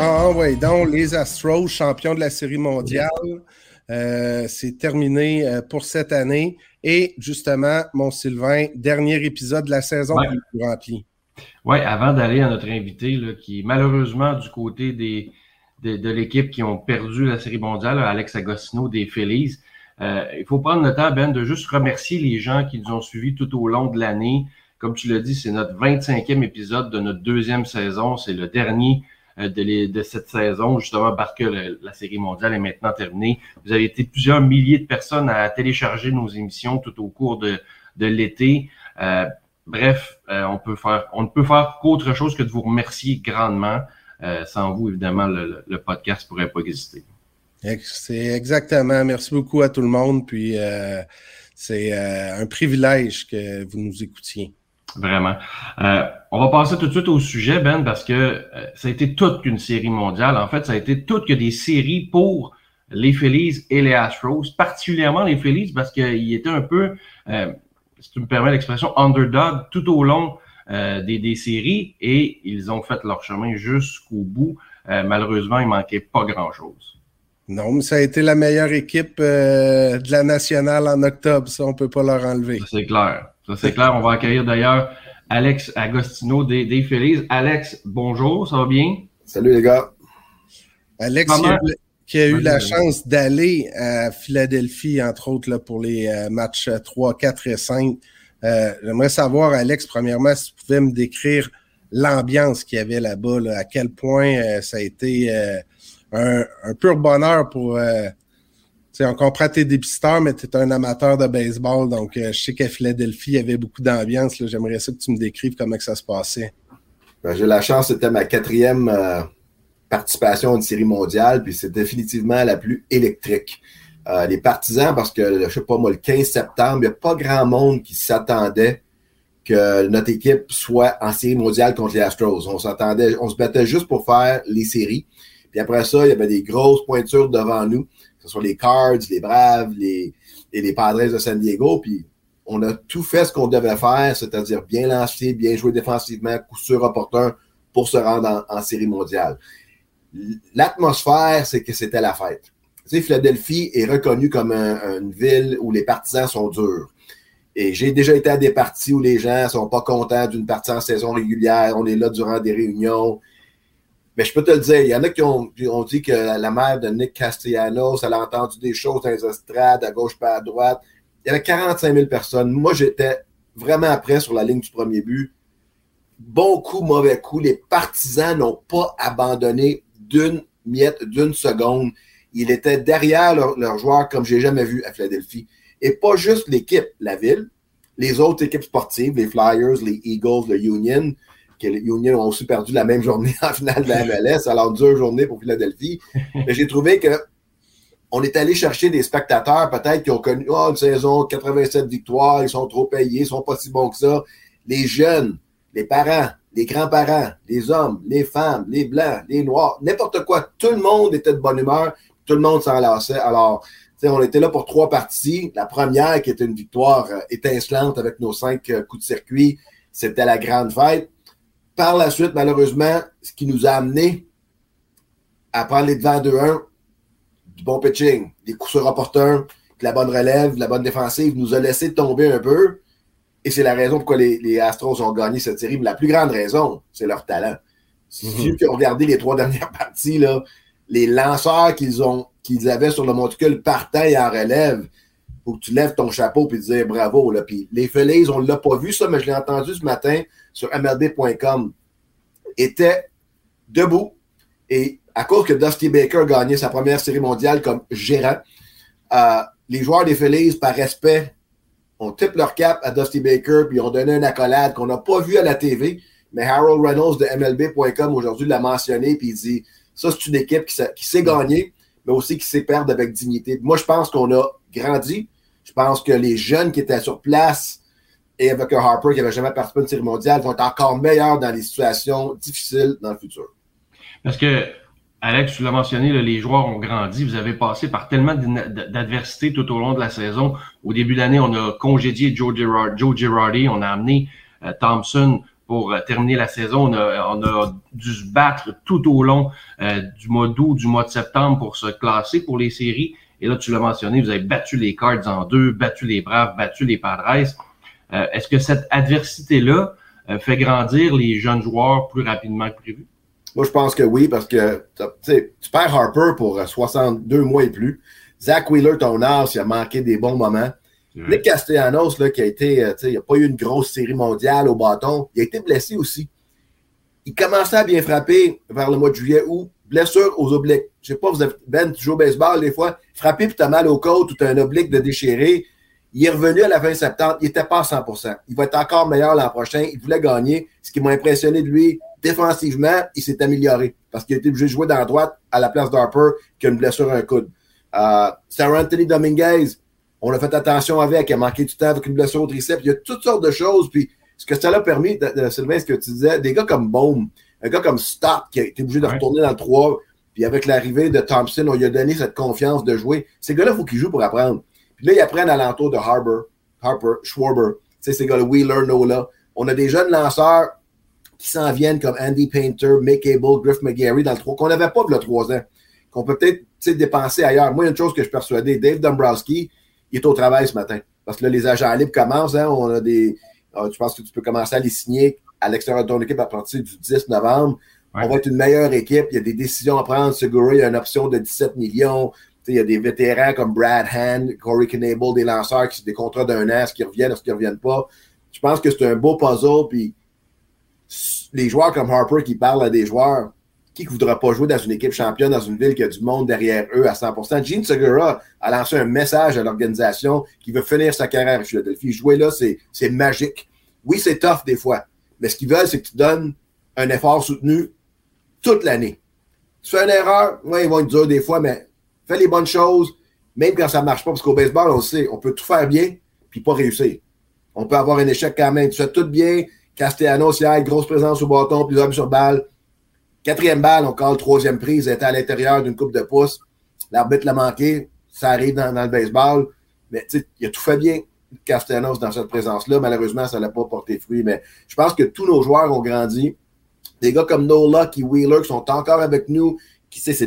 donc, oui, donc, les Astros, champions de la Série mondiale. Euh, c'est terminé euh, pour cette année. Et justement, mon Sylvain, dernier épisode de la saison Ouais. est rempli. Oui, avant d'aller à notre invité, là, qui est malheureusement du côté des, de, de l'équipe qui ont perdu la Série mondiale, Alex Agostino des Phillies, euh, il faut prendre le temps, Ben, de juste remercier les gens qui nous ont suivis tout au long de l'année. Comme tu l'as dit, c'est notre 25e épisode de notre deuxième saison. C'est le dernier de, les- de cette saison, justement parce que la Série mondiale est maintenant terminée. Vous avez été plusieurs milliers de personnes à télécharger nos émissions tout au cours de, de l'été. Euh, bref, euh, on ne peut faire qu'autre chose que de vous remercier grandement. Euh, sans vous, évidemment, le, le- podcast pourrait pas exister. Ex- C'est exactement. Merci beaucoup à tout le monde. Puis, euh, c'est euh, un privilège que vous nous écoutiez. Vraiment. Euh, on va passer tout de suite au sujet, Ben, parce que euh, ça a été toute qu'une série mondiale. En fait, ça a été toute que des séries pour les Phillies et les Astros, particulièrement les Phillies, parce qu'ils étaient un peu, euh, si tu me permets l'expression, underdog tout au long euh, des, des séries et ils ont fait leur chemin jusqu'au bout. Euh, malheureusement, il manquait pas grand-chose. Non, mais ça a été la meilleure équipe euh, de la nationale en octobre. Ça, on peut pas leur enlever. Ça, c'est clair. Ça, c'est clair. On va accueillir d'ailleurs Alex Agostino des, des Phillies. Alex, bonjour, ça va bien? Salut les gars. Alex, Comment- qui a, eu- la chance d'aller à Philadelphie, entre autres, là, pour les euh, matchs euh, 3, 4 et 5. Euh, J'aimerais savoir, Alex, premièrement, si tu pouvais me décrire l'ambiance qu'il y avait là-bas, là, à quel point euh, ça a été euh, un, un pur bonheur pour... on comprend tes dépisteurs, mais tu es un amateur de baseball, donc euh, je sais qu'à Philadelphie, il y avait beaucoup d'ambiance. J'aimerais ça que tu me décrives comment que ça se passait. Ben, J'ai la chance, c'était ma quatrième euh, participation à une série mondiale, puis c'est définitivement la plus électrique. Euh, les partisans, parce que, je sais pas moi, le 15 septembre, il n'y a pas grand monde qui s'attendait que notre équipe soit en série mondiale contre les Astros. On s'attendait, on se battait juste pour faire les séries. Puis après ça, il y avait des grosses pointures devant nous, ce soit les Cards, les Braves, les, et les Padres de San Diego. Puis on a tout fait ce qu'on devait faire, c'est-à-dire bien lancer, bien jouer défensivement, coup sûr opportun pour se rendre en, série mondiale. L'atmosphère, c'est que c'était la fête. Tu sais, Philadelphie est reconnue comme un- une ville où les partisans sont durs. Et j'ai déjà été à des parties où les gens sont pas contents d'une partie en saison régulière, on est là durant des réunions. Mais je peux te le dire, il y en a qui ont, dit que la mère de Nick Castellanos, elle a entendu des choses dans les estrades, à gauche pas à droite. Il y avait 45 000 personnes. Moi, j'étais vraiment après sur la ligne du premier but. Bon coup, mauvais coup. Les partisans n'ont pas abandonné d'une miette, d'une seconde. Ils étaient derrière leurs leur joueurs comme j'ai jamais vu à Philadelphie. Et pas juste l'équipe, la ville, les autres équipes sportives, les Flyers, les Eagles, le Union, que les Union ont aussi perdu la même journée en finale de la MLS, alors dure journée pour Philadelphie. Mais j'ai trouvé que on est allé chercher des spectateurs peut-être qui ont connu oh, une saison 87 victoires, ils sont trop payés, ils sont pas si bons que ça. Les jeunes, les parents, les grands-parents, les hommes, les femmes, les blancs, les noirs, n'importe quoi, tout le monde était de bonne humeur, tout le monde s'enlaçait. Alors, on était là pour trois parties. La première, qui était une victoire euh, étincelante avec nos cinq euh, coups de circuit, c'était la grande fête. Par la suite, malheureusement, ce qui nous a amené à prendre les devants 2-1, du bon pitching, des coups sur de la bonne relève, de la bonne défensive, nous a laissé tomber un peu. Et c'est la raison pourquoi les, les Astros ont gagné cette série. Mais la plus grande raison, c'est leur talent. Si ceux qui ont regardé les trois dernières parties, là, les lanceurs qu'ils ont qu'ils avaient sur le monticule partant et en relève, faut que tu lèves ton chapeau et dire bravo. Là. Puis les Phillies, on ne l'a pas vu ça, mais je l'ai entendu ce matin sur MLB.com, étaient debout. Et à cause que Dusty Baker a gagné sa première série mondiale comme gérant, euh, les joueurs des Phillies, par respect, ont type leur cap à Dusty Baker, puis ont donné une accolade qu'on n'a pas vu à la TV. Mais Harold Reynolds de MLB.com aujourd'hui l'a mentionné, puis il dit ça, c'est une équipe qui, qui sait gagner, mais aussi qui sait perdre avec dignité. Moi, je pense qu'on a grandi. Je pense que les jeunes qui étaient sur place et avec un Harper qui n'avait jamais participé à une série mondiale vont être encore meilleurs dans les situations difficiles dans le futur. Parce que, Alex, tu l'as mentionné, les joueurs ont grandi. Vous avez passé par tellement d'adversités tout au long de la saison. Au début d'année, on a congédié Joe, Girard- Joe Girardi. On a amené euh, Thompson pour terminer la saison. On a, on a dû se battre tout au long du mois d'août, du mois de septembre pour se classer pour les séries. Et là, tu l'as mentionné, vous avez battu les Cards en deux, battu les Braves, battu les Padres. Est-ce que cette adversité-là fait grandir les jeunes joueurs plus rapidement que prévu? Moi, je pense que oui, parce que tu perds Harper pour 62 mois et plus. Zach Wheeler, ton âge, il a manqué des bons moments. Nick Castellanos, là, qui a été, euh, il n'a pas eu une grosse série mondiale au bâton, il a été blessé aussi. Il commençait à bien frapper vers le mois de juillet ou blessure aux obliques. Je sais pas, vous avez, Ben, tu joues au baseball des fois, frapper puis tu as mal au côte ou tu as un oblique de déchiré. Il est revenu à la fin septembre, il n'était pas à 100% Il va être encore meilleur l'an prochain. Il voulait gagner. Ce qui m'a impressionné de lui, défensivement, il s'est amélioré parce qu'il a été obligé de jouer dans la droite à la place d'Harper qui a une blessure à un coude. Euh, Sarah Anthony Dominguez, on a fait attention avec, il a manqué du temps avec une blessure au triceps. Il y a toutes sortes de choses. Puis ce que ça l'a permis, de, Sylvain, ce que tu disais, des gars comme Bohm, un gars comme Stott qui a été obligé de retourner dans le 3, puis avec l'arrivée de Thompson, on lui a donné cette confiance de jouer. Ces gars-là, il faut qu'ils jouent pour apprendre. Puis là, ils apprennent à l'entour de Harper, Harper, Schwarber, tu ces gars-là, Wheeler, Nola. On a des jeunes lanceurs qui s'en viennent comme Andy Painter, Mick Abel, Griff McGarry dans le 3, qu'on n'avait pas de le 3 ans, qu'on peut peut-être dépenser ailleurs. Moi, il y a une chose que je suis persuadé, Dave Dombrowski, il est au travail ce matin. Parce que là, les agents libres commencent, hein, on a des. Je pense que tu peux commencer à les signer à l'extérieur de ton équipe à partir du 10 novembre? On va être une meilleure équipe. Il y a des décisions à prendre. Segura, il y a une option de 17 millions. il y a des vétérans comme Brad Hand, Corey Knable, des lanceurs qui sont des contrats d'un an, est-ce qu'ils reviennent, est-ce qu'ils ne reviennent pas? Je pense que c'est un beau puzzle. Puis les joueurs comme Harper qui parlent à des joueurs, qui ne voudra pas jouer dans une équipe championne, dans une ville qui a du monde derrière eux à 100% Gene Segura a lancé un message à l'organisation qui veut finir sa carrière à Philadelphie. Jouer là, c'est magique. Oui, c'est tough des fois, mais ce qu'ils veulent, c'est que tu donnes un effort soutenu toute l'année. Tu fais une erreur, oui, ils vont être durs des fois, mais fais les bonnes choses, même quand ça ne marche pas, parce qu'au baseball, on sait, on peut tout faire bien, puis pas réussir. On peut avoir un échec quand même. Tu fais tout bien, Castellanos, il y a grosse présence au bâton, puis hommes sur balle. Quatrième balle, on colle troisième prise, elle était à l'intérieur d'une coupe de pouce. L'arbitre l'a manqué, ça arrive dans, le baseball. Mais il a tout fait bien, Castellanos, dans cette présence-là. Malheureusement, ça n'a pas porté fruit. Mais je pense que tous nos joueurs ont grandi. Des gars comme Nola, qui Wheeler, qui sont encore avec nous, qui c'est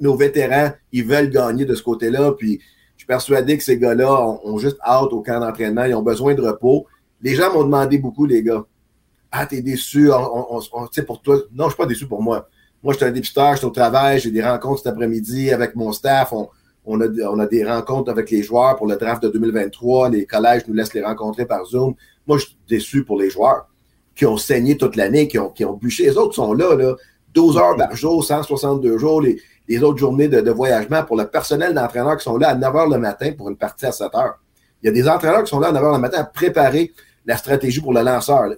nos, vétérans, ils veulent gagner de ce côté-là. Puis je suis persuadé que ces gars-là ont, juste hâte au camp d'entraînement, ils ont besoin de repos. Les gens m'ont demandé beaucoup, les gars. Ah, t'es déçu, on, on, pour toi. Non, je suis pas déçu pour moi. Moi, je suis un dépisteur, je suis au travail, j'ai des rencontres cet après-midi avec mon staff. On, a, on a des rencontres avec les joueurs pour le draft de 2023. Les collèges nous laissent les rencontrer par Zoom. Moi, je suis déçu pour les joueurs qui ont saigné toute l'année, qui ont, qui ont bûché. Les autres sont là, là 12 heures par jour, 162 jours, les, les autres journées de, de, voyagement pour le personnel d'entraîneurs qui sont là à 9 h le matin pour une partie à 7 h. Il y a des entraîneurs qui sont là à 9 h le matin à préparer la stratégie pour le lanceur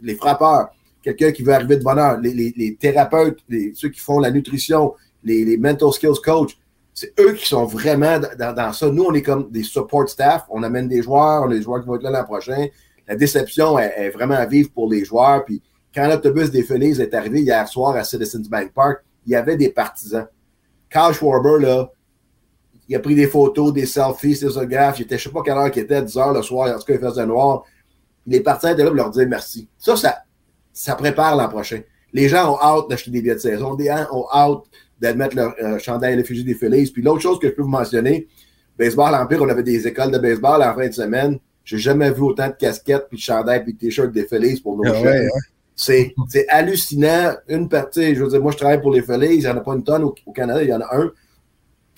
les frappeurs, quelqu'un qui veut arriver de bonne heure, les, thérapeutes, ceux qui font la nutrition, les, mental skills coach, c'est eux qui sont vraiment dans, ça. Nous, on est comme des support staff. On amène des joueurs, on a des joueurs qui vont être là l'an prochain. La déception est, vraiment à vivre pour les joueurs. Puis quand l'autobus des Feliz est arrivé hier soir à Citizens Bank Park, il y avait des partisans. Carl Schwarber, là, il a pris des photos, des selfies, des autographes. Il était, je ne sais pas quelle heure il était, 10 heures le soir. En tout cas, il faisait noir les partisans étaient là pour leur dire merci. Ça, ça, ça prépare l'an prochain. Les gens ont hâte d'acheter des billets de saison. Les gens ont hâte d'admettre leur euh, chandail à l'effigie des Phillies. Puis l'autre chose que je peux vous mentionner, Baseball Empire, on avait des écoles de baseball en fin de semaine. J'ai jamais vu autant de casquettes, puis de chandails, puis de t-shirts des Phillies pour nos ah C'est hallucinant. Une partie, je veux dire, moi, je travaille pour les Phillies, il n'y en a pas une tonne au, Canada, il y en a un.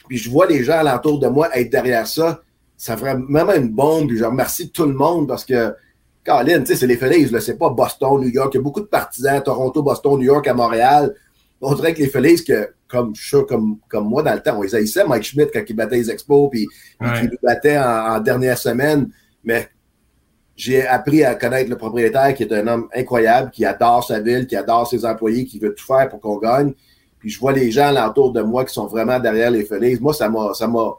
Puis je vois les gens alentour de moi être derrière ça. Ça ferait vraiment une bombe. Puis je remercie tout le monde parce que Colin, c'est les Phillies, c'est pas Boston, New York. Il y a beaucoup de partisans, Toronto, Boston, New York, à Montréal. On dirait que les Phillies, que, comme, comme, comme moi dans le temps, on les haïssait, Mike Schmidt, quand il battait les expos, puis ouais. il nous battait en, dernière semaine. Mais j'ai appris à connaître le propriétaire, qui est un homme incroyable, qui adore sa ville, qui adore ses employés, qui veut tout faire pour qu'on gagne. Puis je vois les gens autour de moi qui sont vraiment derrière les Phillies. Moi, ça m'a, ça m'a,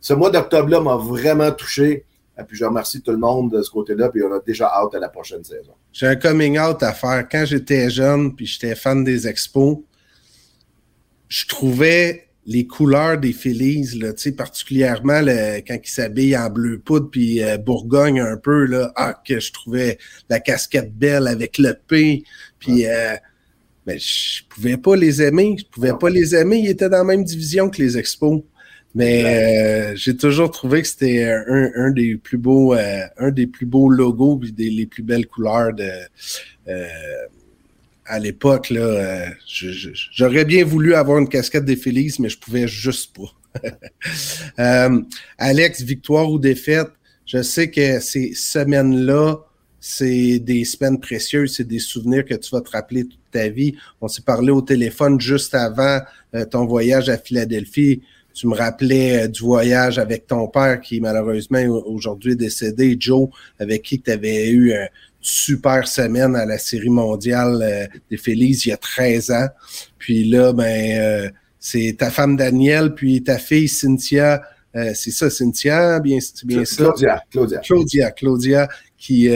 ce mois d'octobre-là m'a vraiment touché. Et puis je remercie tout le monde de ce côté-là, puis on a déjà hâte à la prochaine saison. J'ai un coming out à faire. Quand j'étais jeune, puis j'étais fan des expos, je trouvais les couleurs des Phillies, là, particulièrement le, quand ils s'habillent en bleu poudre puis euh, Bourgogne un peu, là, ah, que je trouvais la casquette belle avec le P. Puis euh, ben, je pouvais pas les aimer. Je pouvais pas les aimer. Ils étaient dans la même division que les Expos. Mais euh, j'ai toujours trouvé que c'était un, un, des plus beaux, euh, un des plus beaux logos et des les plus belles couleurs de à l'époque, là, euh, j'aurais bien voulu avoir une casquette des Phillies, mais je pouvais juste pas. Euh, Alex, victoire ou défaite, je sais que ces semaines-là, c'est des semaines précieuses, c'est des souvenirs que tu vas te rappeler toute ta vie. On s'est parlé au téléphone juste avant euh, ton voyage à Philadelphie. Tu me rappelais du voyage avec ton père qui malheureusement aujourd'hui décédé, Joe, avec qui tu avais eu super semaine à la série mondiale euh, des Phillies il y a 13 ans. Puis là, ben, euh, c'est ta femme Danielle, puis ta fille Cynthia. Euh, c'est ça, Cynthia, bien, bien ça? Claudia, Claudia. Claudia, Claudia, qui,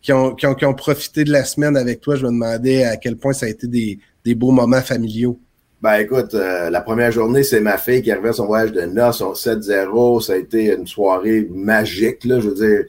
qui, ont, qui, ont, qui ont profité de la semaine avec toi. Je me demandais à quel point ça a été des, des beaux moments familiaux. Ben écoute, la première journée, c'est ma fille qui arrivait à son voyage de noces, son 7-0. Ça a été une soirée magique, là. Je veux dire,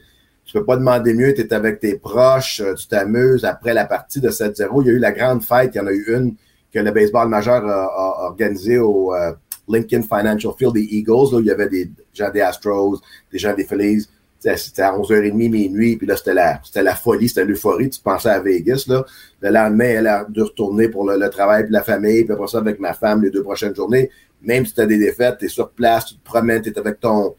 tu peux pas demander mieux, tu es avec tes proches, euh, tu t'amuses. Après la partie de 7-0, il y a eu la grande fête, il y en a eu une que le baseball majeur a, organisée au euh, Lincoln Financial Field des Eagles, où il y avait des gens des Astros, des gens des Phillies. C'était à 11h30, minuit, puis là, c'était la, la folie, c'était l'euphorie. Tu pensais à Vegas, là. Le lendemain, elle a dû retourner pour le, travail, puis la famille, puis après ça, avec ma femme, les deux prochaines journées. Même si tu as des défaites, tu es sur place, tu te promènes, tu es avec ton,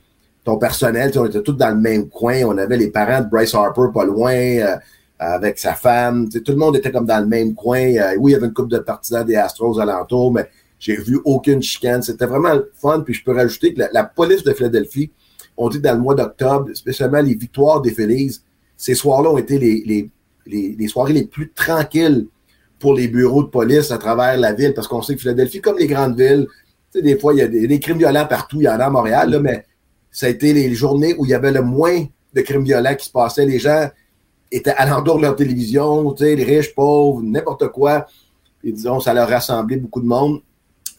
ton personnel, on était tous dans le même coin. On avait les parents de Bryce Harper pas loin, euh, avec sa femme. Tout le monde était comme dans le même coin. Euh, oui, il y avait une couple de partisans des Astros alentour, mais j'ai vu aucune chicane. C'était vraiment fun. Puis je peux rajouter que la, police de Philadelphie, on dit dans le mois d'octobre, spécialement les victoires des Phillies, ces soirs-là ont été les, les, les, les, soirées les plus tranquilles pour les bureaux de police à travers la ville, parce qu'on sait que Philadelphie, comme les grandes villes, des fois, il y a des, des crimes violents partout, il y en a à Montréal, là, mais ça a été les journées où il y avait le moins de crimes violents qui se passaient. Les gens étaient à l'entour de leur télévision, les riches, pauvres, n'importe quoi. Et disons, ça leur rassemblait beaucoup de monde.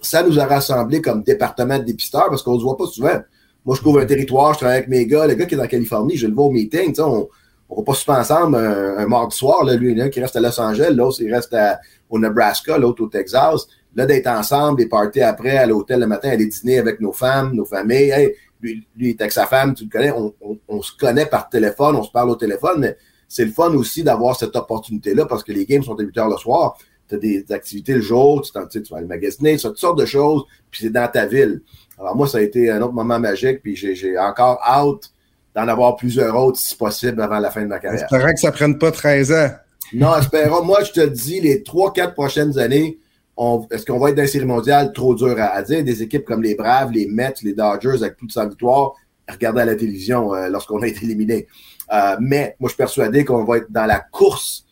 Ça nous a rassemblés comme département de dépisteurs parce qu'on ne se voit pas souvent. Moi, je couvre un territoire, je travaille avec mes gars. Le gars qui est en Californie, je le vois au meeting, on ne va pas souvent ensemble un, mardi soir. Là, lui, a qui reste à Los Angeles, l'autre, il reste au Nebraska, l'autre au Texas. Là, d'être ensemble, des parties après, à l'hôtel le matin, aller dîner avec nos femmes, nos familles. Lui, il est avec sa femme, tu le connais, on, se connaît par téléphone, on se parle au téléphone, mais c'est le fun aussi d'avoir cette opportunité-là parce que les games sont à 8 heures le soir. Tu as des activités le jour, tu, tu vas aller magasiner, toutes sortes de choses, puis c'est dans ta ville. Alors moi, ça a été un autre moment magique, puis j'ai encore hâte d'en avoir plusieurs autres si possible avant la fin de ma carrière. J'espère que ça ne prenne pas 13 ans. Non, espérons. moi, je te dis, les 3-4 prochaines années, est-ce qu'on va être dans la série mondiale? Trop dur à, dire? Des équipes comme les Braves, les Mets, les Dodgers, avec plus de 100 victoires, regarder à la télévision euh, lorsqu'on a été éliminé. Euh, mais moi, je suis persuadé qu'on va être dans la course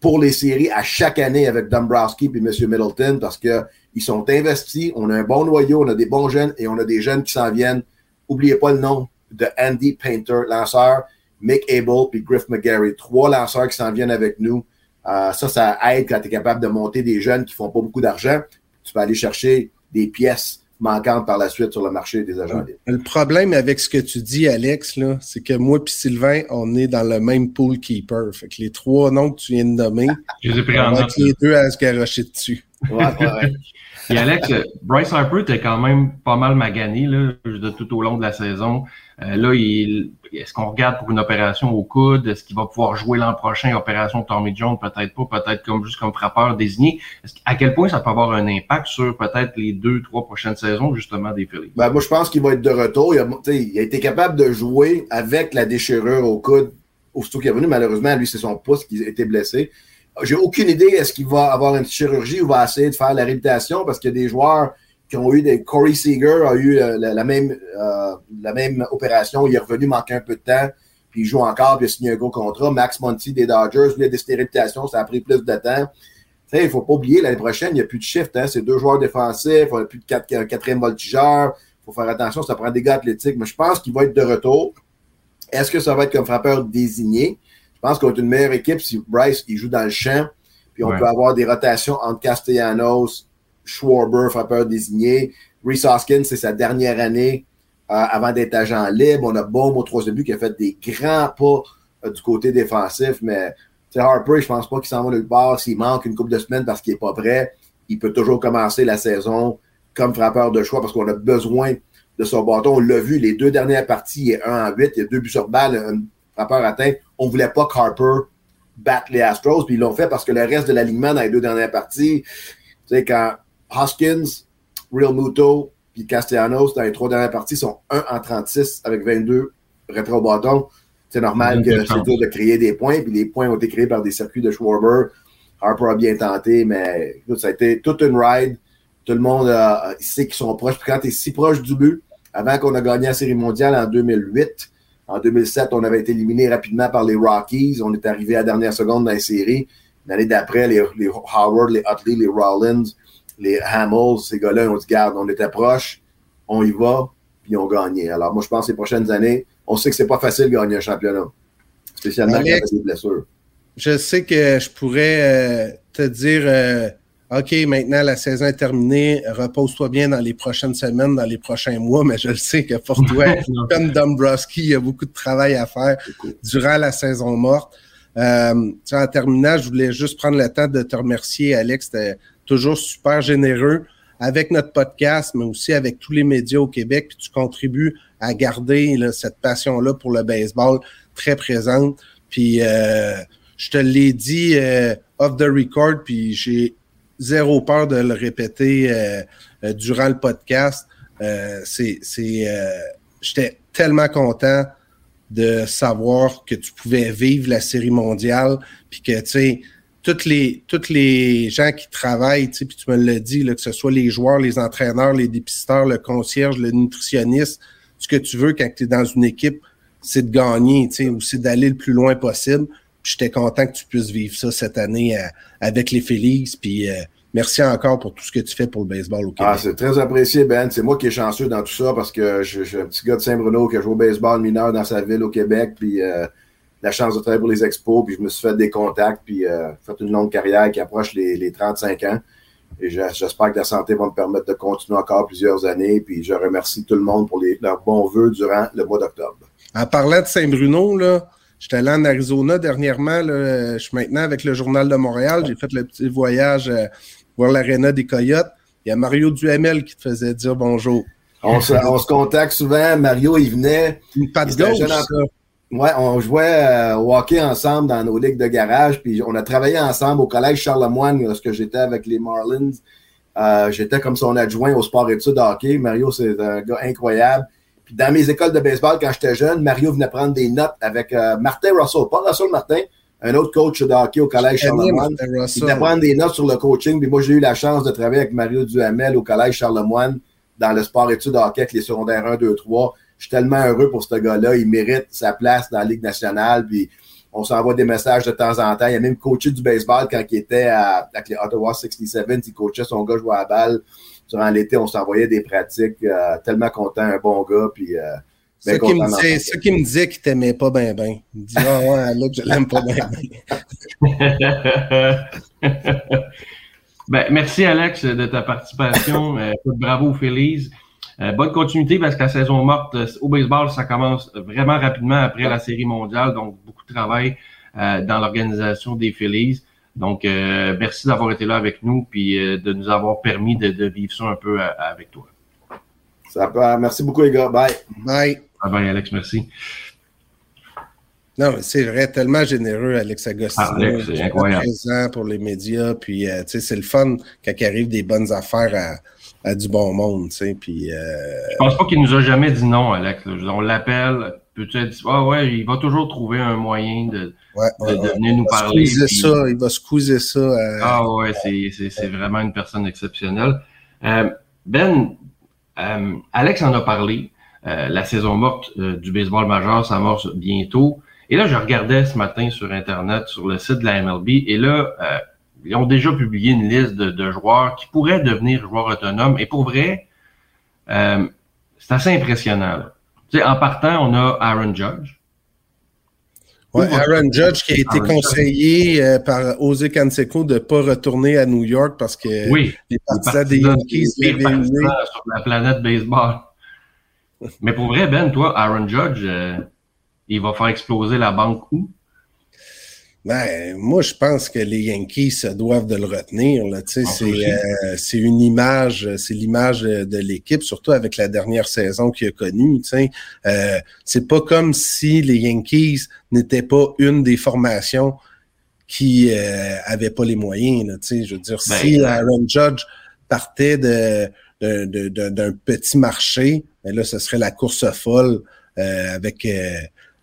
pour les séries à chaque année avec Dombrowski et M. Middleton parce qu'ils sont investis, on a un bon noyau, on a des bons jeunes et on a des jeunes qui s'en viennent. N'oubliez pas le nom de Andy Painter, lanceur, Mick Abel puis Griff McGarry. Trois lanceurs qui s'en viennent avec nous. Euh, ça, ça aide quand tu es capable de monter des jeunes qui font pas beaucoup d'argent. Tu peux aller chercher des pièces manquantes par la suite sur le marché des agents Le problème avec ce que tu dis, Alex, c'est que moi et Sylvain, on est dans le même pool keeper. Fait que les trois noms que tu viens de nommer, Je les ai pris en les deux à se garocher dessus. Ouais, ouais, Et Alex, Bryce Harper était quand même pas mal magané là, de tout au long de la saison. Euh, là, il, est-ce qu'on regarde pour une opération au coude? Est-ce qu'il va pouvoir jouer l'an prochain, opération Tommy John? Peut-être pas, peut-être comme juste comme frappeur désigné. à quel point ça peut avoir un impact sur peut-être les deux, trois prochaines saisons, justement, des Phillies? Ben, moi, je pense qu'il va être de retour. Il a, il a, été capable de jouer avec la déchirure au coude. Aussitôt qu'il est venu, malheureusement, lui, c'est son pouce qui a été blessé. J'ai aucune idée est-ce qu'il va avoir une chirurgie ou va essayer de faire la réhabilitation parce qu'il y a des joueurs qui ont eu des. Corey Seager a eu euh, la, même, euh, la même opération. Il est revenu manquer un peu de temps, puis il joue encore, puis il a signé un gros contrat. Max Monty des Dodgers, lui, a des stérilisations, ça a pris plus de temps. Il ne faut pas oublier, l'année prochaine, il n'y a plus de shift. Hein? C'est deux joueurs défensifs, il n'y a plus de quatre, quatrième voltigeur. Il faut faire attention, ça prend des gars athlétiques. Mais je pense qu'il va être de retour. Est-ce que ça va être comme frappeur désigné? Je pense qu'on est une meilleure équipe si Bryce il joue dans le champ. Puis on peut avoir des rotations entre Castellanos, Schwarber, frappeur désigné. Reese Hoskins, c'est sa dernière année euh, avant d'être agent libre. On a Baum au troisième but qui a fait des grands pas euh, du côté défensif, mais Harper, je pense pas qu'il s'en va nulle part. S'il manque une couple de semaines parce qu'il est pas prêt, il peut toujours commencer la saison comme frappeur de choix parce qu'on a besoin de son bâton. On l'a vu, les deux dernières parties, il est 1 en 8, il y a deux buts sur balle, un frappeur atteint. On voulait pas qu'Harper batte les Astros, puis ils l'ont fait parce que le reste de l'alignement dans les deux dernières parties, tu sais, quand Hoskins, Real Muto, puis Castellanos, dans les trois dernières parties, sont 1 en 36 avec 22 rétro bâton. C'est normal que c'est dur de créer des points, puis les points ont été créés par des circuits de Schwarber. Harper a bien tenté, mais ça a été toute une ride. Tout le monde sait qu'ils sont proches. Puis quand tu es si proche du but, avant qu'on a gagné la Série mondiale en 2008, en 2007, on avait été éliminé rapidement par les Rockies. On est arrivé à la dernière seconde dans la série. L'année d'après, les, Howard, les Utley, les Rollins, les Hamels, ces gars-là, on dit, garde, on était proche, on y va, puis on gagné. Alors, moi, je pense que les prochaines années, on sait que c'est pas facile de gagner un championnat, spécialement avec des blessures. Je sais que je pourrais euh, te dire euh, OK, maintenant la saison est terminée, repose-toi bien dans les prochaines semaines, dans les prochains mois, mais je le sais que pour toi, comme Dombrowski, il y a beaucoup de travail à faire durant la saison morte. Euh, en terminant, je voulais juste prendre le temps de te remercier, Alex. C'était toujours super généreux avec notre podcast, mais aussi avec tous les médias au Québec. Puis tu contribues à garder cette passion-là pour le baseball très présente. Puis euh, je te l'ai dit euh, off the record, puis j'ai zéro peur de le répéter euh, euh, durant le podcast. Euh, c'est, j'étais tellement content de savoir que tu pouvais vivre la série mondiale, puis que, tu toutes les, toutes les gens qui travaillent, tu puis tu me l'as dit, là, que ce soit les joueurs, les entraîneurs, les dépisteurs, le concierge, le nutritionniste, ce que tu veux quand tu es dans une équipe, c'est de gagner, tu sais, ou c'est d'aller le plus loin possible j'étais content que tu puisses vivre ça cette année euh, avec les Félix. Puis euh, merci encore pour tout ce que tu fais pour le baseball au Québec. Ah, c'est très apprécié, Ben. C'est moi qui est chanceux dans tout ça parce que je, suis un petit gars de Saint-Bruno qui a joué au baseball mineur dans sa ville au Québec. Puis euh, la chance de travailler pour les expos. Puis je me suis fait des contacts. Puis fait une longue carrière qui approche les, 35 ans. Et j'espère que la santé va me permettre de continuer encore plusieurs années. Puis je remercie tout le monde pour les, leurs bons voeux durant le mois d'octobre. En parlant de Saint-Bruno, là, J'étais allé en Arizona dernièrement. je suis maintenant avec le Journal de Montréal. J'ai fait le petit voyage euh, voir l'aréna des Coyotes. Il y a Mario Duhamel qui te faisait dire bonjour. On se, on se contacte souvent. Mario, il venait. Une patte gauche, Ouais, on jouait euh, au hockey ensemble dans nos ligues de garage. Puis on a travaillé ensemble au collège Charlemagne lorsque j'étais avec les Marlins. Euh, j'étais comme son adjoint au sport études hockey. Mario, c'est un gars incroyable. Puis dans mes écoles de baseball, quand j'étais jeune, Mario venait prendre des notes avec euh, Martin Russell, pas Russell Martin, un autre coach de hockey au collège Charlemagne. Il venait prendre des notes sur le coaching. Puis moi, j'ai eu la chance de travailler avec Mario Duhamel au collège Charlemagne dans le sport études hockey avec les secondaires 1, 2, 3. Je suis tellement heureux pour ce gars-là. Il mérite sa place dans la Ligue nationale. Puis on s'envoie des messages de temps en temps. Il a même coaché du baseball quand il était à, avec les Ottawa 67. Il coachait son gars jouer à la balle durant l'été, on s'envoyait des pratiques. Euh, tellement content, un bon gars. Puis, euh, ce qui, me disait, ce qui me disait qu'il t'aimait pas bien, bien. Il me dit, ah ouais, là, je l'aime pas bien, ben, merci, Alex, de ta participation. Euh, bravo, Félix. bonne continuité parce que la saison morte au baseball, ça commence vraiment rapidement après la série mondiale. Donc, beaucoup de travail dans l'organisation des Phillies. Donc, euh, merci d'avoir été là avec nous puis euh, de nous avoir permis de, vivre ça un peu euh, avec toi. Ça Merci beaucoup, les gars. Bye. Bye. Bye, Alex. Merci. Non, mais c'est vrai, tellement généreux, Alex Agostino. Ah, Alex, c'est incroyable. présent pour les médias. Puis, tu sais, c'est le fun quand il arrive des bonnes affaires à, du bon monde, tu sais. Puis. Je pense pas qu'il nous a jamais dit non, Alex. On l'appelle peut-être dire, ah ouais, il va toujours trouver un moyen de, venir nous parler. ça, il va squeezer ça. Euh, ah ouais, c'est vraiment une personne exceptionnelle. Euh, ben, euh, Alex en a parlé. la saison morte du baseball majeur s'amorce bientôt. Et là, je regardais ce matin sur Internet, sur le site de la MLB, et là, ils ont déjà publié une liste de, de, joueurs qui pourraient devenir joueurs autonomes. Et pour vrai, c'est assez impressionnant. Là en partant, on a Aaron Judge. Ouais, Aaron Judge qui a été conseillé euh, par Jose Canseco de ne pas retourner à New York parce que les partisans des Yankees sur la planète baseball. Mais pour vrai, Ben, toi, Aaron Judge, euh, il va faire exploser la banque où? Ben, moi, je pense que les Yankees se doivent de le retenir. Là. C'est, euh, c'est une image, c'est l'image de, l'équipe, surtout avec la dernière saison qu'il a connue. Euh, c'est pas comme si les Yankees n'étaient pas une des formations qui euh, avaient pas les moyens. Là, je veux dire, ben, si Aaron Judge partait de, d'un petit marché, ben là, ce serait la course folle euh, avec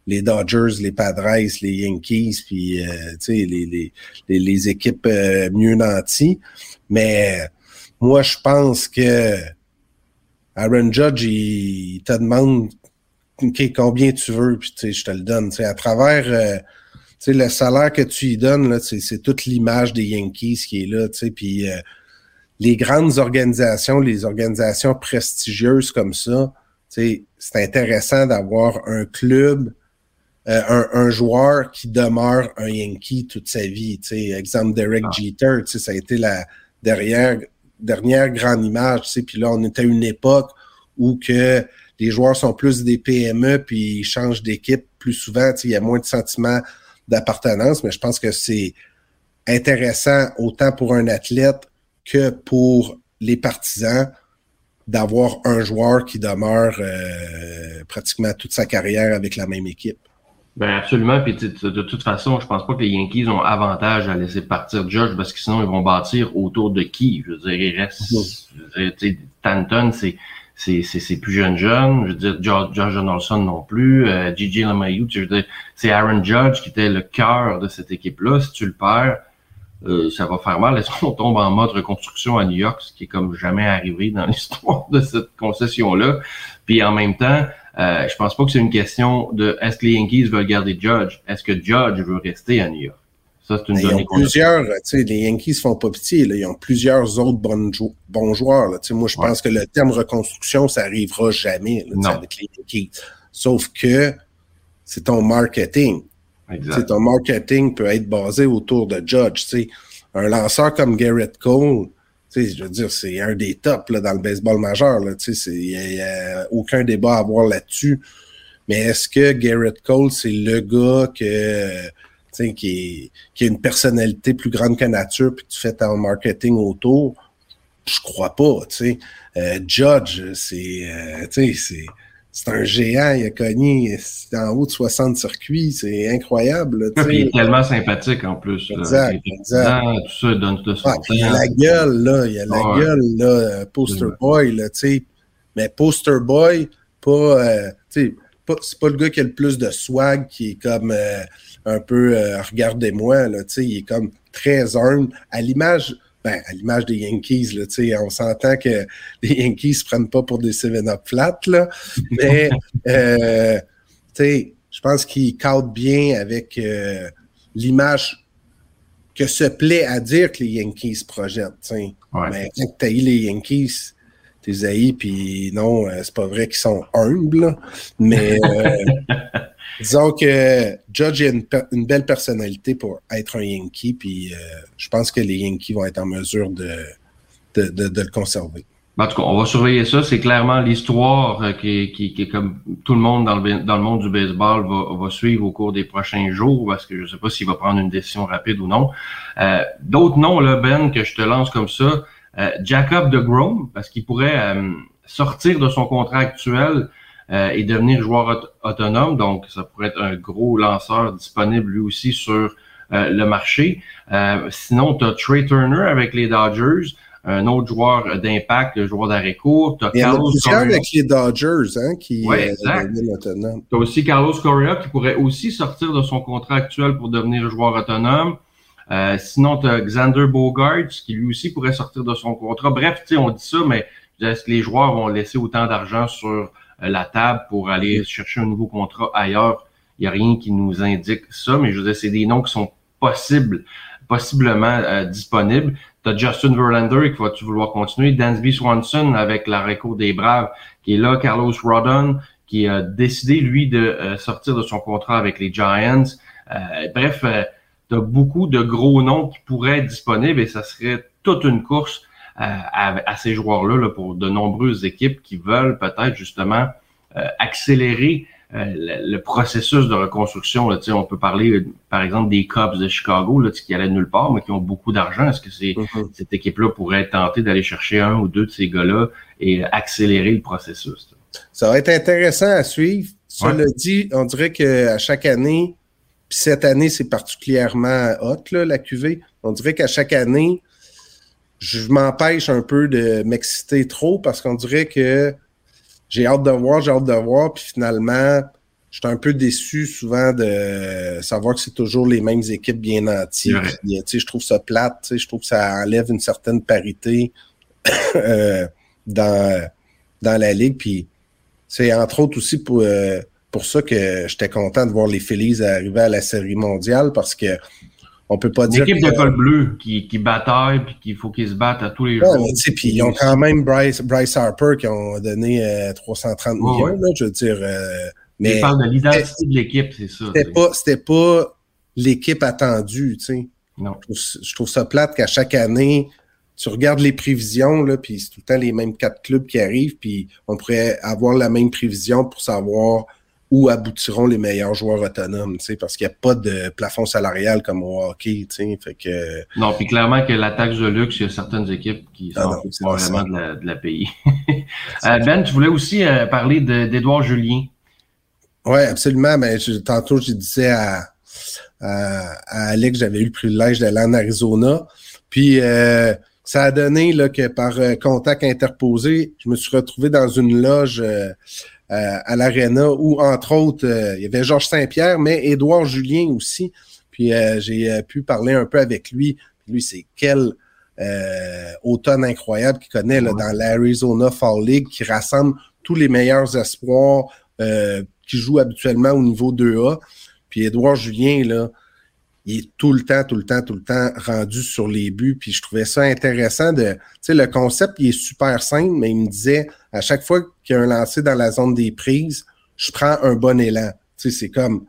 les Dodgers, les Padres, les Yankees, puis euh, les, les, les, les, équipes euh, mieux nanties. Mais moi, je pense que Aaron Judge, il, te demande combien tu veux, puis je te le donne. À travers euh, le salaire que tu lui donnes, c'est toute l'image des Yankees qui est là. Puis euh, les grandes organisations, les organisations prestigieuses comme ça, c'est intéressant d'avoir un club euh, un, un, joueur qui demeure un Yankee toute sa vie. sais, Exemple Derek ah. Jeter, ça a été la dernière, dernière grande image. Puis là, on était à une époque où que les joueurs sont plus des PME puis ils changent d'équipe plus souvent. Il y a moins de sentiments d'appartenance, mais je pense que c'est intéressant autant pour un athlète que pour les partisans d'avoir un joueur qui demeure euh, pratiquement toute sa carrière avec la même équipe. Ben absolument. Puis de toute façon, je pense pas que les Yankees ont avantage à laisser partir Judge parce que sinon ils vont bâtir autour de qui? Je veux dire, il reste. Mhm. Tanton, c'est c'est c'est plus jeune jeune. Je veux dire, George, Donaldson non plus. Euh, Gigi Lamayou, je veux dire, c'est Aaron Judge qui était le cœur de cette équipe-là. Si tu le perds, euh, ça va faire mal. Est-ce qu'on tombe en mode reconstruction à New York, ce qui est comme jamais arrivé dans l'histoire de cette concession-là? Puis en même temps, euh, je pense pas que c'est une question de est-ce que les Yankees veulent garder Judge, est-ce que Judge veut rester à New York? Ça, c'est une donnée ils ont plusieurs, tu sais, les Yankees font pas pitié, là. Ils ont plusieurs autres bons, bons joueurs, là. Tu sais, moi, je pense que le terme reconstruction, ça arrivera jamais, avec les Yankees. Sauf que c'est ton marketing. Exact. ton marketing peut être basé autour de Judge, tu sais. Un lanceur comme Garrett Cole, je veux dire, c'est un des tops là, dans le baseball majeur. Il n'y a, aucun débat à avoir là-dessus. Mais est-ce que Garrett Cole, c'est le gars que, qui, qui a une personnalité plus grande que nature, puis tu fais marketing autour? Je crois pas. Euh, Judge, c'est, euh, c'est un géant, il a cogné en haut de 60 circuits, c'est incroyable. il est tellement sympathique en plus. Exact, exact. tout ça donne tout ça. il y a la gueule, là, il y a la gueule, là, euh, poster boy, là, tu sais. Mais poster boy, pas, euh, tu sais, c'est pas le gars qui a le plus de swag, qui est comme euh, un peu, regardez-moi, là, tu sais, il est comme très humble, à l'image ben, à l'image des Yankees, là, on s'entend que les Yankees ne se prennent pas pour des 7-up flat, là, mais euh, je pense qu'ils cadrent bien avec euh, l'image que se plaît à dire que les Yankees projettent. Mais quand tu as les Yankees, t'es haïs, puis non, euh, c'est pas vrai qu'ils sont humbles, mais Disons que Judge a une, belle personnalité pour être un Yankee, puis euh, je pense que les Yankees vont être en mesure de, de, de, le conserver. En tout cas, on va surveiller ça. C'est clairement l'histoire euh, qui, qui, qui, comme tout le monde dans le, dans le monde du baseball, va, va suivre au cours des prochains jours, parce que je ne sais pas s'il va prendre une décision rapide ou non. Euh, D'autres noms, là, Ben, que je te lance comme ça, euh, Jacob de Grom, parce qu'il pourrait euh, sortir de son contrat actuel euh, et devenir joueur autonome. Donc, ça pourrait être un gros lanceur disponible lui aussi sur euh, le marché. Euh, sinon, tu as Trey Turner avec les Dodgers, un autre joueur d'impact, le joueur d'arrêt court. Il y a plusieurs avec les Dodgers hein, qui ouais, autonome. Tu as aussi Carlos Correa qui pourrait aussi sortir de son contrat actuel pour devenir joueur autonome. Euh, sinon, tu as Xander Bogarts qui lui aussi pourrait sortir de son contrat. Bref, tu sais, on dit ça, mais est-ce que les joueurs vont laisser autant d'argent sur euh, la table pour aller chercher un nouveau contrat ailleurs. Il n'y a rien qui nous indique ça, mais je veux dire, c'est des noms qui sont possibles, possiblement euh, disponibles. Tu as Justin Verlander qui va-tu vouloir continuer, Dansby Swanson avec la recours des Braves qui est là, Carlos Rodon qui a décidé, lui, de euh, sortir de son contrat avec les Giants. bref, tu as beaucoup de gros noms qui pourraient être disponibles et ça serait toute une course à, ces joueurs-là là, pour de nombreuses équipes qui veulent peut-être justement accélérer euh, le, processus de reconstruction. Là, on peut parler, par exemple, des Cubs de Chicago là, qui allaient nulle part, mais qui ont beaucoup d'argent. Est-ce que c'est mm-hmm. cette équipe-là pourrait être tentée d'aller chercher un ou deux de ces gars-là et accélérer le processus? Ça va être intéressant à suivre. Cela dit, on dirait qu'à chaque année, puis cette année, c'est particulièrement hot, là, la QV. On dirait qu'à chaque année, je m'empêche un peu de m'exciter trop parce qu'on dirait que j'ai hâte de voir, j'ai hâte de voir, puis finalement, je suis un peu déçu souvent de savoir que c'est toujours les mêmes équipes bien nanties. je trouve ça plate, je trouve que ça enlève une certaine parité euh, dans, dans la ligue. Puis c'est entre autres aussi pour, euh, pour ça que j'étais content de voir les Phillies arriver à la série mondiale parce que on peut pas dire. L'équipe de col bleu qui, qui bataille puis qu'il faut qu'ils se battent à tous les jours. puis ils ont quand même Bryce, Bryce Harper qui ont donné 330 euh, millions, là, je veux dire. Euh, mais parle de l'identité de l'équipe, c'est ça. C'était pas, c'était pas l'équipe attendue, tu sais. Non. Je trouve, ça plate qu'à chaque année, tu regardes les prévisions, là, puis c'est tout le temps les mêmes quatre clubs qui arrivent, puis on pourrait avoir la même prévision pour savoir où aboutiront les meilleurs joueurs autonomes, parce qu'il n'y a pas de plafond salarial comme au hockey, fait que... Non, puis clairement que la taxe de luxe, il y a certaines équipes qui ah sont vraiment de la, de la pays. Euh, ben, tu voulais aussi euh, parler d'Edouard Julien. Oui, absolument. Mais tantôt, je disais à, à, Alex que j'avais eu le privilège d'aller en Arizona. Puis euh, ça a donné là, que par contact interposé, je me suis retrouvé dans une loge à l'Arena où, entre autres, euh, il y avait Georges Saint-Pierre, mais Édouard Julien aussi. Puis euh, j'ai pu parler un peu avec lui. Lui, c'est quel automne incroyable qu'il connaît là, dans l'Arizona Fall League, qui rassemble tous les meilleurs espoirs qui jouent habituellement au niveau 2A. Puis Édouard Julien, là, il est tout le temps, tout le temps, tout le temps rendu sur les buts. Puis je trouvais ça intéressant de. Tu sais, le concept, il est super simple, mais il me disait à chaque fois qu'il y a un lancé dans la zone des prises, je prends un bon élan. Tu sais, c'est comme.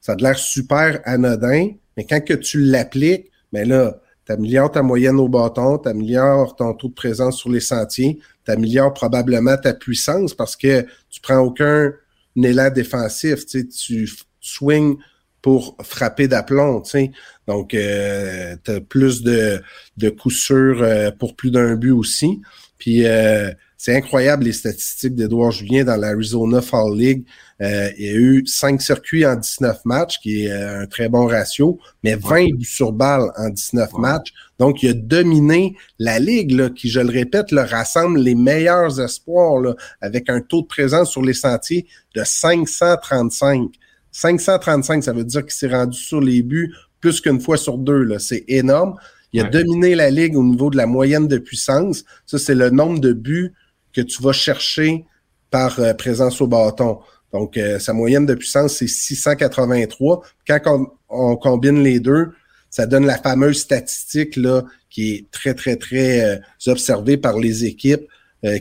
Ça a l'air super anodin, mais quand que tu l'appliques, mais ben là, tu améliores ta moyenne au bâton, tu améliores ton taux de présence sur les sentiers, tu améliores probablement ta puissance parce que tu prends aucun élan défensif. Tu sais, tu swings pour frapper d'aplomb, tu sais. Donc, euh, tu as plus de, de coups sûrs euh, pour plus d'un but aussi. Puis, euh, c'est incroyable les statistiques d'Edouard Julien dans l'Arizona Fall League. Euh, il y a eu cinq circuits en 19 matchs, qui est un très bon ratio, mais 20 buts sur balle en 19 matchs. Donc, il a dominé la Ligue, là, qui, je le répète, le rassemble les meilleurs espoirs là, avec un taux de présence sur les sentiers de 535. 535, ça veut dire qu'il s'est rendu sur les buts plus qu'une fois sur deux. C'est énorme. Il a dominé la ligue au niveau de la moyenne de puissance. Ça, c'est le nombre de buts que tu vas chercher par euh, présence au bâton. Donc, euh, sa moyenne de puissance, c'est 683. Quand on, combine les deux, ça donne la fameuse statistique là, qui est très, très, très euh, observée par les équipes,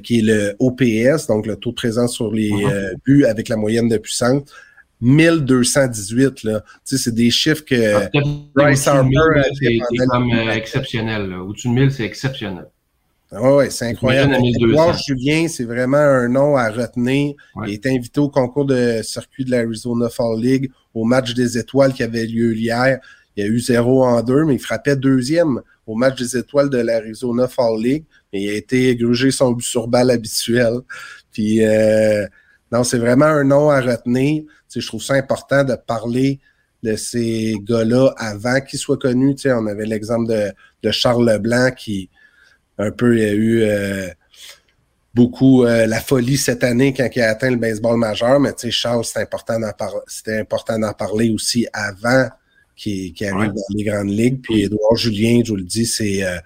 qui est le OPS, donc le taux de présence sur les buts avec la moyenne de puissance. 1218. Là. Tu sais, c'est des chiffres que ah, Bryce Harper C'est comme euh, exceptionnel. Au-dessus de 1000, c'est exceptionnel. Oui, ouais, c'est incroyable. Edouard Julien, c'est vraiment un nom à retenir. Il est invité au concours de circuit de l'Arizona Fall League au match des étoiles qui avait lieu hier. Il y a eu 0 en 2, mais il frappait deuxième au match des étoiles de l'Arizona Fall League. Mais il a été grugé son but sur balle habituel. Puis, euh, non, c'est vraiment un nom à retenir je trouve ça important de parler de ces gars-là avant qu'ils soient connus. on avait l'exemple de, Charles Leblanc qui un peu a eu euh, beaucoup euh, la folie cette année quand il a atteint le baseball majeur, mais Charles, c'était important d'en important d'en parler aussi avant qu'il arrive dans les grandes ligues. Puis Edouard Julien, je vous le dis, c'est euh,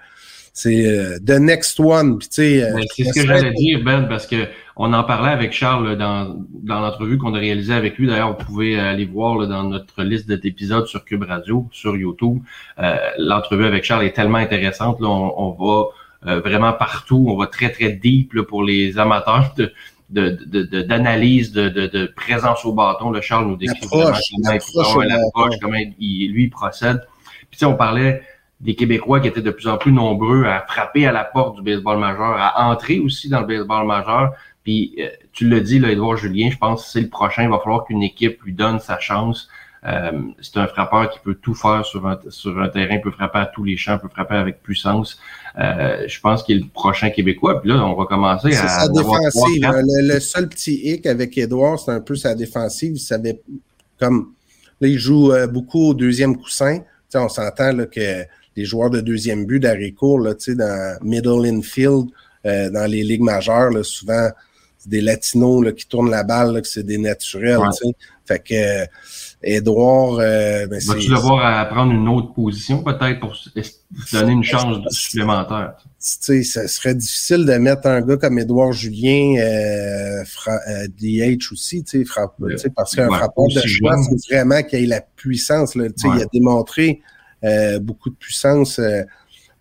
c'est euh, the next one. c'est ce que j'allais dire, Ben, parce que on en parlait avec Charles dans, dans l'entrevue qu'on a réalisée avec lui. D'ailleurs, vous pouvez aller voir dans notre liste d'épisodes sur Cube Radio, sur YouTube. Euh, l'entrevue avec Charles est tellement intéressante. Là, on, va euh, vraiment partout. On va très, très deep pour les amateurs de, d'analyse, de, de, de, présence au bâton. Le Charles nous décrit comment, comment il, lui il procède. Puis on parlait des Québécois qui étaient de plus en plus nombreux à frapper à la porte du baseball majeur, à entrer aussi dans le baseball majeur. Puis euh, tu le dis, là, Edouard Julien, je pense que c'est le prochain. Il va falloir qu'une équipe lui donne sa chance. Euh, c'est un frappeur qui peut tout faire sur un, sur un terrain, peut frapper à tous les champs, peut frapper avec puissance. Euh, je pense qu'il est le prochain Québécois. Puis là, on va commencer à. sa défensive. le, seul petit hic avec Edouard, c'est un peu sa défensive. Il savait comme. Là, il joue beaucoup au deuxième coussin. on s'entend que les joueurs de deuxième but d'arrêt court, là, dans middle infield, euh, dans les ligues majeures, là, souvent, c'est des latinos là, qui tournent la balle, là, que c'est des naturels. Fait que euh, Edouard. Euh, ben, Vas-tu devoir à prendre une autre position peut-être pour donner une chance supplémentaire? Tu sais, ça serait difficile de mettre un gars comme Edouard Julien euh, DH aussi, tu sais, parce qu'un frappeur de choix, c'est vraiment qu'il ait la puissance. Là, sais, Il a démontré euh, beaucoup de puissance euh,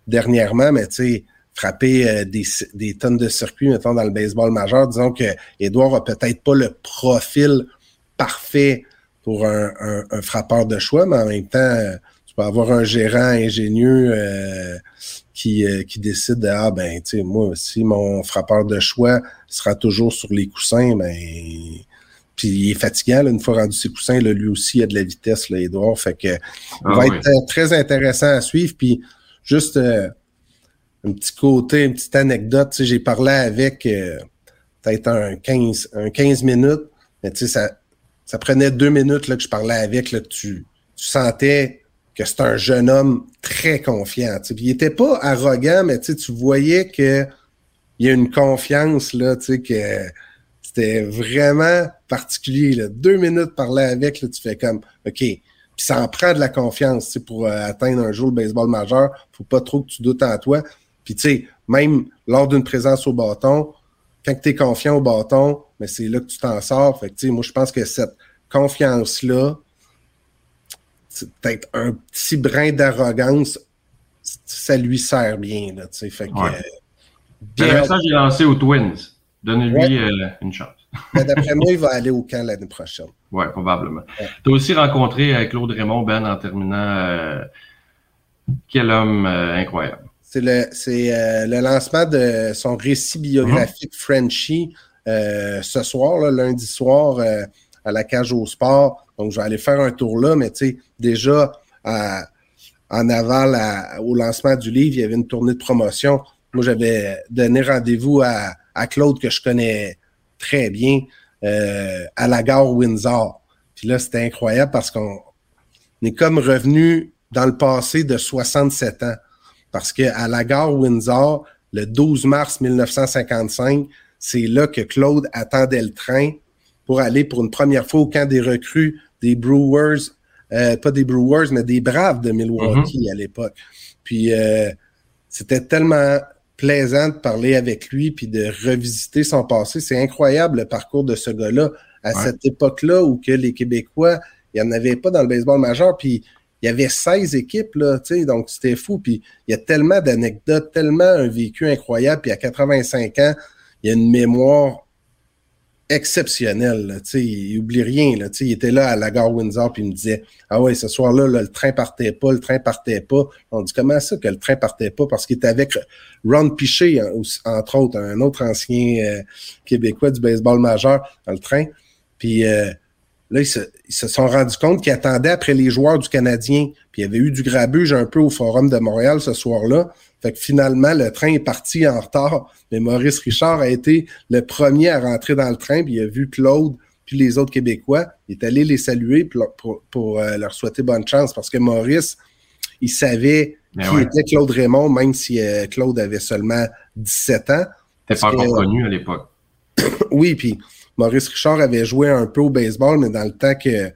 dernièrement, mais tu sais, frapper euh, des, des, tonnes de circuits, mettons, dans le baseball majeur, disons que Edouard a peut-être pas le profil parfait pour un, un, frappeur de choix, mais en même temps, tu peux avoir un gérant ingénieux qui, qui décide de Ah ben, tu sais, moi, si mon frappeur de choix sera toujours sur les coussins, ben puis il est fatiguant, une fois rendu ses coussins, là, lui aussi, il a de la vitesse, là, Edouard. Fait que ah va être euh, très intéressant à suivre. Puis juste euh, un petit côté, une petite anecdote. J'ai parlé avec euh, peut-être un 15, un 15 minutes, mais tu sais, ça, ça prenait deux minutes là, que je parlais avec. Là, tu, tu sentais que c'est un jeune homme très confiant. Il était pas arrogant, mais tu voyais que il y a une confiance là, que c'était vraiment particulier. Là. Deux minutes parler avec, là, tu fais comme OK. Puis ça en prend de la confiance pour euh, atteindre un jour le baseball majeur. Faut pas trop que tu doutes en toi. Puis tu sais, même lors d'une présence au bâton, quand tu es confiant au bâton, mais c'est là que tu t'en sors. Fait que, moi, je pense que cette confiance-là, peut-être un petit brin d'arrogance, ça lui sert bien. Là, fait que, ouais. Le message est lancé aux Twins. Donnez-lui euh, une chance. D'après moi, il va aller au camp l'année prochaine. Oui, probablement. Tu as aussi rencontré euh, Claude Raymond, Ben, en terminant. Euh, quel homme incroyable. C'est le, le lancement de son récit biographique uh Frenchy ce soir, lundi soir, à la cage au sport. Donc, je vais aller faire un tour là, mais tu sais, déjà, en aval au lancement du livre, il y avait une tournée de promotion. Moi, j'avais donné rendez-vous à à Claude que je connais très bien euh, à la gare Windsor. Puis là, c'était incroyable parce qu'on est comme revenu dans le passé de 67 ans. Parce qu'à la gare Windsor, le 12 mars 1955, c'est là que Claude attendait le train pour aller pour une première fois au camp des recrues des Brewers, euh, pas des Brewers, mais des Braves de Milwaukee mm-hmm. à l'époque. Puis euh, c'était tellement plaisant de parler avec lui puis de revisiter son passé. C'est incroyable le parcours de ce gars-là à cette époque-là où que les Québécois, il n'y en avait pas dans le baseball majeur, puis il y avait 16 équipes, là, donc c'était fou. Puis il y a tellement d'anecdotes, tellement un vécu incroyable, puis à 85 ans, il y a une mémoire exceptionnel. sais, il oublie rien. Là, il était là à la gare Windsor puis il me disait Ah ouais, ce soir-là, le train partait pas, le train partait pas. On dit comment ça que le train partait pas? Parce qu'il était avec Ron Piché, entre autres, un autre ancien euh, Québécois du baseball majeur dans le train. Puis euh, là, ils se, sont rendus compte qu'ils attendaient après les joueurs du Canadien. Puis il y avait eu du grabuge un peu au Forum de Montréal ce soir-là. Fait que finalement, le train est parti en retard, mais Maurice Richard a été le premier à rentrer dans le train, puis il a vu Claude puis les autres Québécois. Il est allé les saluer pour, euh, leur souhaiter bonne chance parce que Maurice, il savait ben qui était Claude Raymond, même si euh, Claude avait seulement 17 ans. T'es pas encore connu à l'époque. oui, puis Maurice Richard avait joué un peu au baseball, mais dans le temps que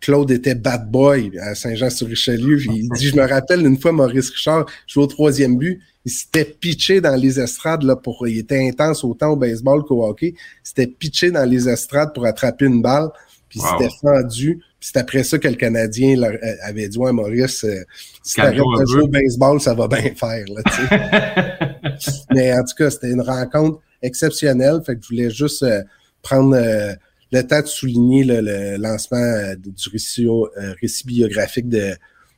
Claude était bad boy à Saint-Jean-sur-Richelieu. Il dit, je me rappelle une fois, Maurice Richard jouait au troisième but. Il s'était pitché dans les estrades là, pour. Il était intense autant au baseball qu'au hockey. Il s'était pitché dans les estrades pour attraper une balle. Puis il s'était fendu. c'est après ça que le Canadien euh, avait dit Ouais, Maurice, euh, si t'arrêtes de jouer au baseball, ça va bien faire. Là, Mais en tout cas, c'était une rencontre exceptionnelle. Fait que je voulais juste euh, prendre le temps de souligner le lancement du récit, récit biographique de,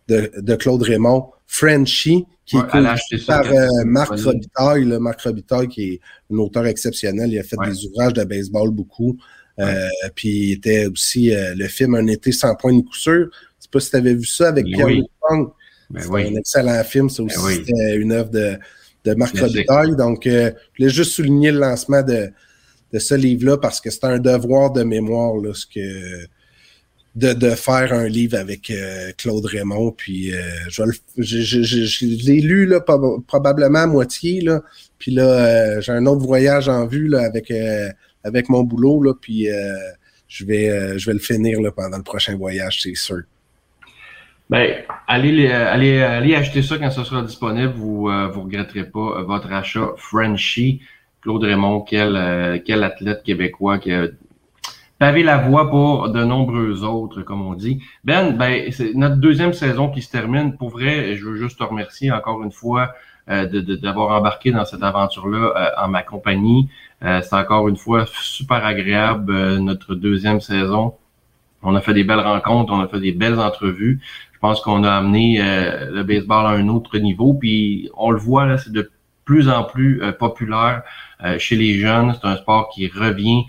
de, de, Claude Raymond, Frenchy, qui est par Marc Robitaille. Marc Robitaille, qui est un auteur exceptionnel. Il a fait des ouvrages de baseball beaucoup. Euh, puis il était aussi euh, le film Un été sans point de coup sûr. Je sais pas si tu avais vu ça avec Pierre oui. C'est un excellent film. Ben aussi, une œuvre de, de Marc Robitaille. Donc, euh, je voulais juste souligner le lancement de, de ce livre-là parce que c'est un devoir de mémoire ce que, de, faire un livre avec Claude Raymond. Puis je, je, l'ai lu là, probablement à moitié. Là. Puis là, j'ai un autre voyage en vue avec avec mon boulot, là, puis euh, je, vais, euh, je vais le finir là, pendant le prochain voyage, c'est sûr. Ben, allez, allez, allez acheter ça quand ça sera disponible. Vous ne euh, regretterez pas votre achat. Frenchy, Claude Raymond, quel, quel athlète québécois qui a pavé la voie pour de nombreux autres, comme on dit. Ben, ben c'est notre deuxième saison qui se termine. Pour vrai, je veux juste te remercier encore une fois euh, d'avoir embarqué dans cette aventure-là en ma compagnie. Euh, c'est encore une fois super agréable, euh, notre deuxième saison. On a fait des belles rencontres, on a fait des belles entrevues. Je pense qu'on a amené euh, le baseball à un autre niveau. Puis on le voit, là, c'est de plus en plus populaire chez les jeunes. C'est un sport qui revient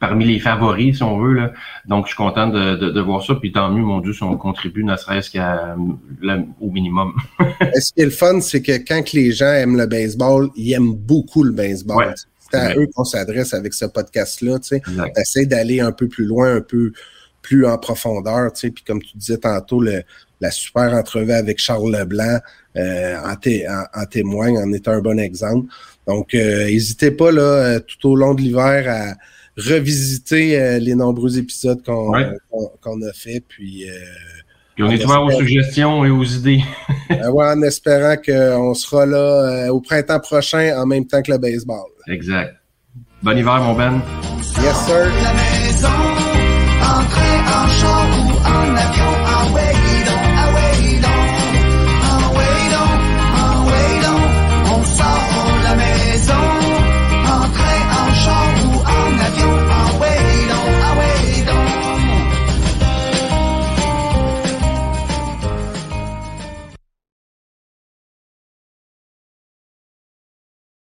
parmi les favoris, si on veut. Là. Donc, je suis content de, de, voir ça. Puis tant mieux, mon Dieu, si on contribue ne serait-ce qu'au minimum. Ce qui est le fun, c'est que quand les gens aiment le baseball, ils aiment beaucoup le baseball. C'est à eux qu'on s'adresse avec ce podcast-là. Sais. d'aller un peu plus loin, un peu plus en profondeur. Puis comme tu disais tantôt, le, la super entrevue avec Charles Leblanc euh, en, en, témoigne, en est un bon exemple. Donc, euh, n'hésitez pas là, euh, tout au long de l'hiver à revisiter les nombreux épisodes qu'on a fait. Puis, puis on est ouvert aux suggestions et aux idées. Ben en espérant qu'on sera là euh, au printemps prochain en même temps que le baseball. Exact. Bon hiver, mon Ben. Yes, sir.